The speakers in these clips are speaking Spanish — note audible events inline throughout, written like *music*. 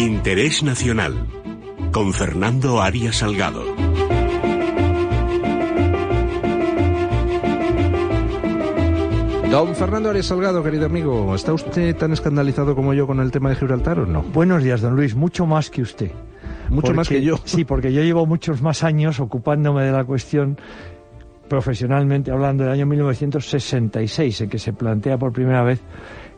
Interés Nacional con Fernando Arias Salgado. Don Fernando Arias Salgado, querido amigo, ¿está usted tan escandalizado como yo con el tema de Gibraltar o no? Buenos días, don Luis, mucho más que usted. Mucho más que yo. *laughs* Sí, porque yo llevo muchos más años ocupándome de la cuestión profesionalmente hablando del año 1966, en que se plantea por primera vez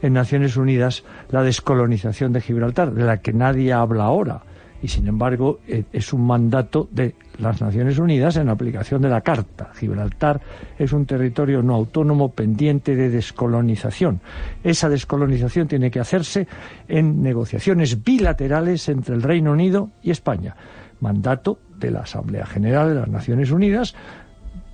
en Naciones Unidas la descolonización de Gibraltar, de la que nadie habla ahora. Y sin embargo, eh, es un mandato de las Naciones Unidas en aplicación de la Carta. Gibraltar es un territorio no autónomo pendiente de descolonización. Esa descolonización tiene que hacerse en negociaciones bilaterales entre el Reino Unido y España. Mandato de la Asamblea General de las Naciones Unidas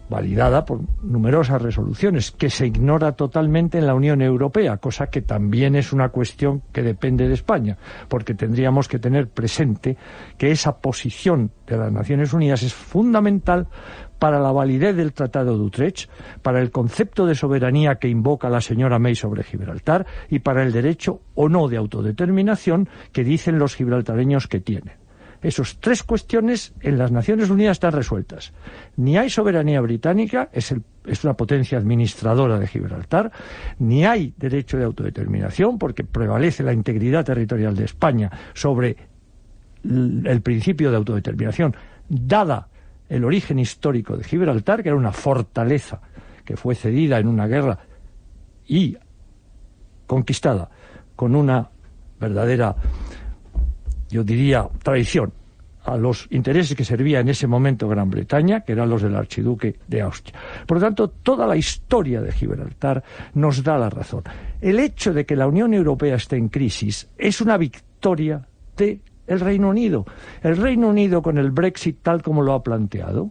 validada por numerosas resoluciones, que se ignora totalmente en la Unión Europea, cosa que también es una cuestión que depende de España, porque tendríamos que tener presente que esa posición de las Naciones Unidas es fundamental para la validez del Tratado de Utrecht, para el concepto de soberanía que invoca la señora May sobre Gibraltar y para el derecho o no de autodeterminación que dicen los gibraltareños que tienen. Esas tres cuestiones en las Naciones Unidas están resueltas. Ni hay soberanía británica, es, es una potencia administradora de Gibraltar, ni hay derecho de autodeterminación, porque prevalece la integridad territorial de España sobre el principio de autodeterminación, dada el origen histórico de Gibraltar, que era una fortaleza que fue cedida en una guerra y conquistada con una verdadera yo diría, traición a los intereses que servía en ese momento Gran Bretaña, que eran los del archiduque de Austria. Por lo tanto, toda la historia de Gibraltar nos da la razón. El hecho de que la Unión Europea esté en crisis es una victoria del Reino Unido. El Reino Unido, con el Brexit tal como lo ha planteado,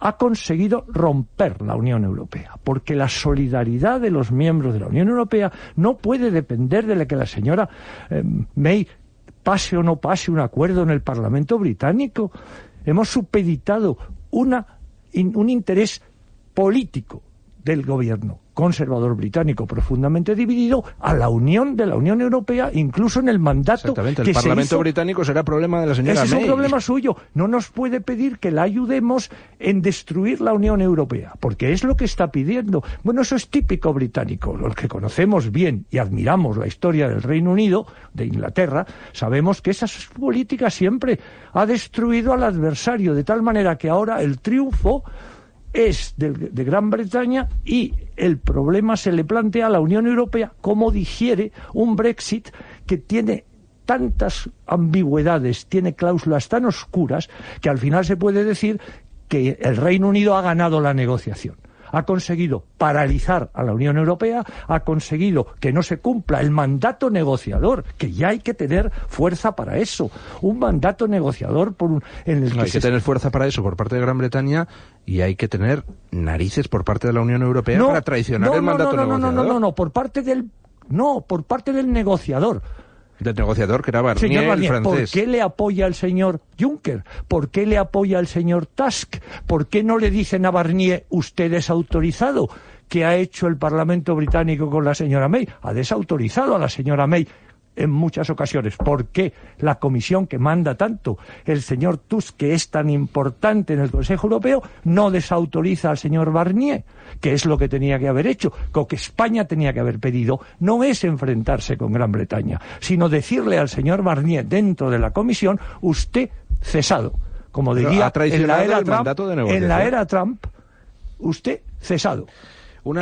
ha conseguido romper la Unión Europea, porque la solidaridad de los miembros de la Unión Europea no puede depender de la que la señora eh, May pase o no pase un acuerdo en el Parlamento británico. Hemos supeditado un interés político del gobierno conservador británico profundamente dividido a la unión de la Unión Europea, incluso en el mandato Exactamente, el Parlamento británico será problema de la señora Ese es un problema suyo. No nos puede pedir que la ayudemos en destruir la Unión Europea, porque es lo que está pidiendo. Bueno, eso es típico británico. Los que conocemos bien y admiramos la historia del Reino Unido, de Inglaterra, sabemos que esa política siempre ha destruido al adversario, de tal manera que ahora el triunfo es de, Gran Bretaña y el problema se le plantea a la Unión Europea cómo digiere un Brexit que tiene tantas ambigüedades, tiene cláusulas tan oscuras que al final se puede decir que el Reino Unido ha ganado la negociación ha conseguido paralizar a la Unión Europea, ha conseguido que no se cumpla el mandato negociador, que ya hay que tener fuerza para eso, un mandato negociador por en el que hay que tener fuerza para eso por parte de Gran Bretaña y hay que tener narices por parte de la Unión Europea para traicionar el mandato negociador. No, no, no, no, por parte del no, por parte del negociador del negociador que era Barnier, el francés. ¿Por qué le apoya el señor Juncker? ¿Por qué le apoya el señor Tusk? ¿Por qué no le dicen a Barnier, usted es autorizado? ¿Qué ha hecho el Parlamento británico con la señora May? Ha desautorizado a la señora May en muchas ocasiones. ¿Por qué la comisión que manda tanto el señor Tusk, que es tan importante en el Consejo Europeo, no desautoriza al señor Barnier, que es lo que tenía que haber hecho? Lo que España tenía que haber pedido no es enfrentarse con Gran Bretaña, sino decirle al señor Barnier dentro de la comisión, usted cesado. Como diría en la era Trump, en la era Trump, usted cesado.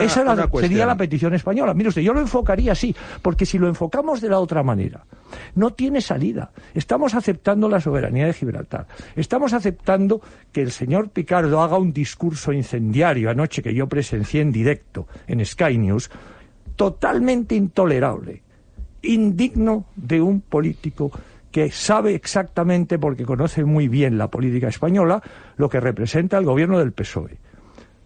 Esa sería la petición española. Mire usted, yo lo enfocaría así, porque si lo enfocamos de la otra manera, no tiene salida. Estamos aceptando la soberanía de Gibraltar. Estamos aceptando que el señor Picardo haga un discurso incendiario anoche que yo presencié en directo en Sky News, totalmente intolerable, indigno de un político que sabe exactamente, porque conoce muy bien la política española, lo que representa el gobierno del PSOE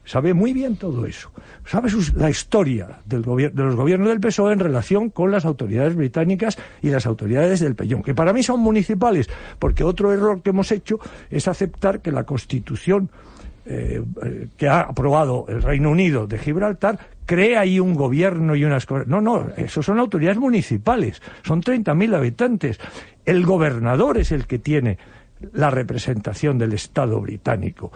sabe muy bien todo eso. Sabe la historia del de los gobiernos del PSOE en relación con las autoridades británicas y las autoridades del Pellón, que para mí son municipales, porque otro error que hemos hecho es aceptar que la Constitución eh, que ha aprobado el Reino Unido de Gibraltar crea ahí un gobierno y unas. No, no, eso son autoridades municipales, son 30.000 habitantes. El gobernador es el que tiene la representación del Estado británico.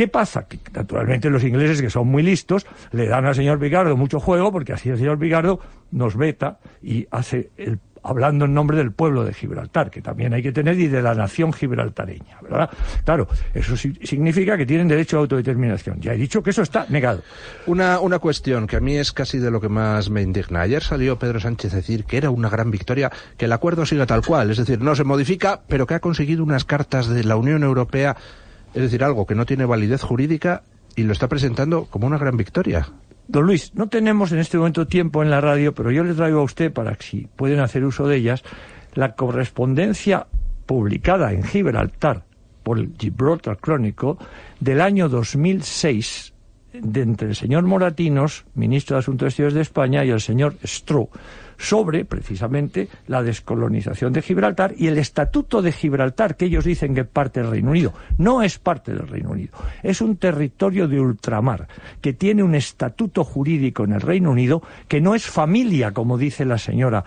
¿Qué pasa? Que naturalmente los ingleses, que son muy listos, le dan al señor Picardo mucho juego, porque así el señor Picardo nos veta y hace el hablando en nombre del pueblo de Gibraltar, que también hay que tener, y de la nación gibraltareña, ¿verdad? Claro, eso significa que tienen derecho a autodeterminación. Ya he dicho que eso está negado. Una, una cuestión que a mí es casi de lo que más me indigna. Ayer salió Pedro Sánchez a decir que era una gran victoria que el acuerdo siga tal cual, es decir, no se modifica, pero que ha conseguido unas cartas de la Unión Europea, es decir, algo que no tiene validez jurídica y lo está presentando como una gran victoria. Don Luis, no tenemos en este momento tiempo en la radio, pero yo le traigo a usted, para que si pueden hacer uso de ellas, la correspondencia publicada en Gibraltar por el Gibraltar Chronicle del año 2006 de entre el señor Moratinos, ministro de Asuntos Exteriores de España, y el señor Stroh, sobre precisamente la descolonización de Gibraltar y el Estatuto de Gibraltar, que ellos dicen que es parte del Reino Unido. No es parte del Reino Unido. Es un territorio de ultramar que tiene un estatuto jurídico en el Reino Unido que no es familia, como dice la señora,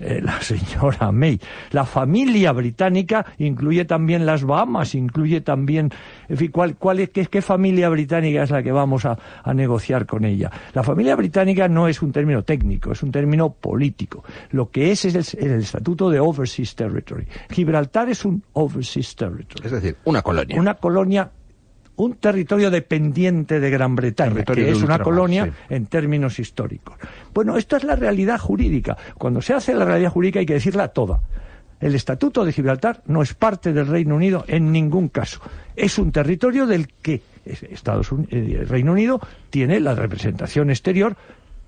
eh, la señora May. La familia británica incluye también las Bahamas, incluye también, en fin, ¿cuál, cuál qué, familia británica es la que vamos a negociar con ella? La familia británica no es un término técnico, es un término político lo que es es el, Estatuto de Overseas Territory. Gibraltar es un Overseas Territory. Es decir, una colonia. Una colonia un territorio dependiente de Gran Bretaña, que es una colonia en términos históricos. Bueno, esto es la realidad jurídica. Cuando se hace la realidad jurídica hay que decirla toda. El Estatuto de Gibraltar no es parte del Reino Unido en ningún caso. Es un territorio del que Estados Unidos, el eh, Reino Unido tiene la representación exterior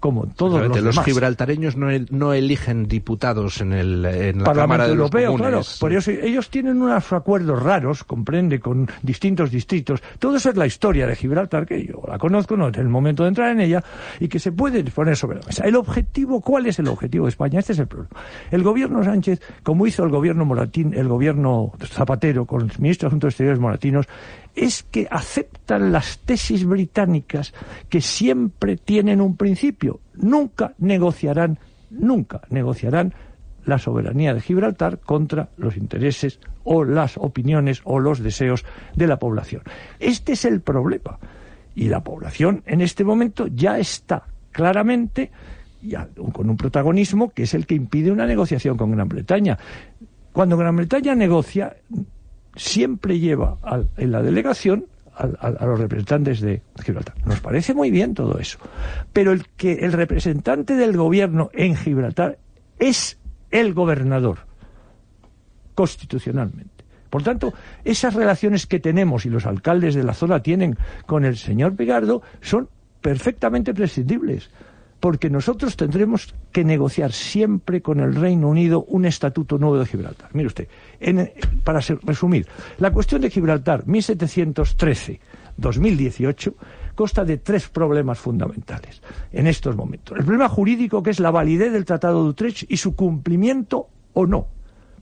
como todos los, los gibraltareños no, eligen diputados en, el, en la Cámara de Europeo, claro. Por eso ellos tienen unos acuerdos raros, comprende, con distintos distritos. Todo eso es la historia de Gibraltar, que yo la conozco, no en el momento de entrar en ella, y que se puede poner sobre la mesa. El objetivo, ¿cuál es el objetivo de España? Este es el problema. El gobierno Sánchez, como hizo el gobierno Moratín, el gobierno Zapatero, con el ministro de Asuntos Exteriores Moratinos, es que aceptan las tesis británicas que siempre tienen un principio. Nunca negociarán, nunca negociarán la soberanía de Gibraltar contra los intereses o las opiniones o los deseos de la población. Este es el problema. Y la población en este momento ya está claramente ya, con un protagonismo que es el que impide una negociación con Gran Bretaña. Cuando Gran Bretaña negocia, siempre lleva en la delegación a, los representantes de Gibraltar. Nos parece muy bien todo eso. Pero el que el representante del gobierno en Gibraltar es el gobernador, constitucionalmente. Por tanto, esas relaciones que tenemos y los alcaldes de la zona tienen con el señor Pigardo son perfectamente prescindibles porque nosotros tendremos que negociar siempre con el Reino Unido un estatuto nuevo de Gibraltar. Mire usted, para resumir, la cuestión de Gibraltar 1713-2018 consta de tres problemas fundamentales en estos momentos. El problema jurídico, que es la validez del Tratado de Utrecht y su cumplimiento o no,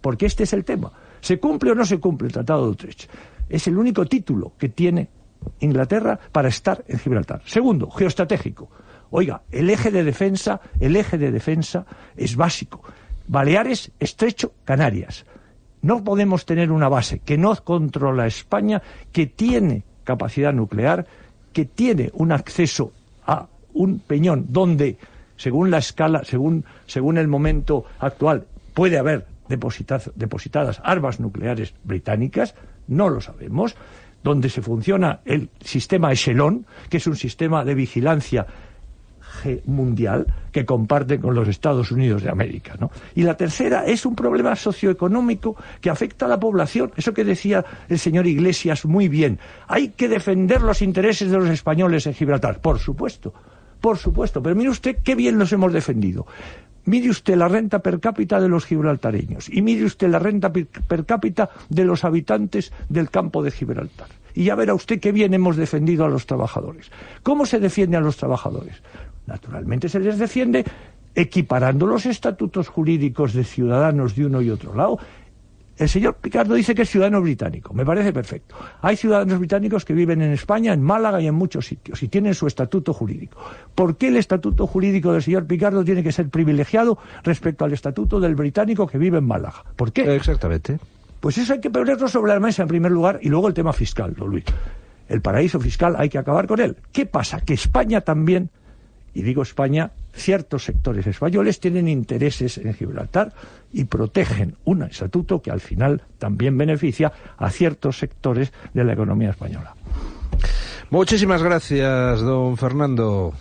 porque este es el tema. ¿Se cumple o no se cumple el Tratado de Utrecht? Es el único título que tiene Inglaterra para estar en Gibraltar. Segundo, geoestratégico Oiga, el eje de defensa, el eje de defensa es básico. Baleares, Estrecho, Canarias. No podemos tener una base que no controla España, que tiene capacidad nuclear, que tiene un acceso a un peñón donde, según la escala, según, según el momento actual, puede haber depositadas armas nucleares británicas, no lo sabemos, donde se funciona el sistema Echelon, que es un sistema de vigilancia mundial que comparte con los Estados Unidos de América. ¿no? Y la tercera es un problema socioeconómico que afecta a la población. Eso que decía el señor Iglesias muy bien. Hay que defender los intereses de los españoles en Gibraltar. Por supuesto, por supuesto. Pero mire usted qué bien los hemos defendido. Mire usted la renta per cápita de los gibraltareños y mire usted la renta per cápita de los habitantes del campo de Gibraltar. Y ya verá usted qué bien hemos defendido a los trabajadores. ¿Cómo se defiende a los trabajadores? Naturalmente se les defiende equiparando los estatutos jurídicos de ciudadanos de uno y otro lado. El señor Picardo dice que es ciudadano británico. Me parece perfecto. Hay ciudadanos británicos que viven en España, en Málaga y en muchos sitios y tienen su estatuto jurídico. ¿Por qué el estatuto jurídico del señor Picardo tiene que ser privilegiado respecto al estatuto del británico que vive en Málaga? ¿Por qué? Exactamente. Pues eso hay que ponerlo sobre la mesa en primer lugar y luego el tema fiscal, don Luis. El paraíso fiscal hay que acabar con él. ¿Qué pasa? Que España también, y digo España, ciertos sectores españoles tienen intereses en Gibraltar y protegen un estatuto que al final también beneficia a ciertos sectores de la economía española. Muchísimas gracias, don Fernando.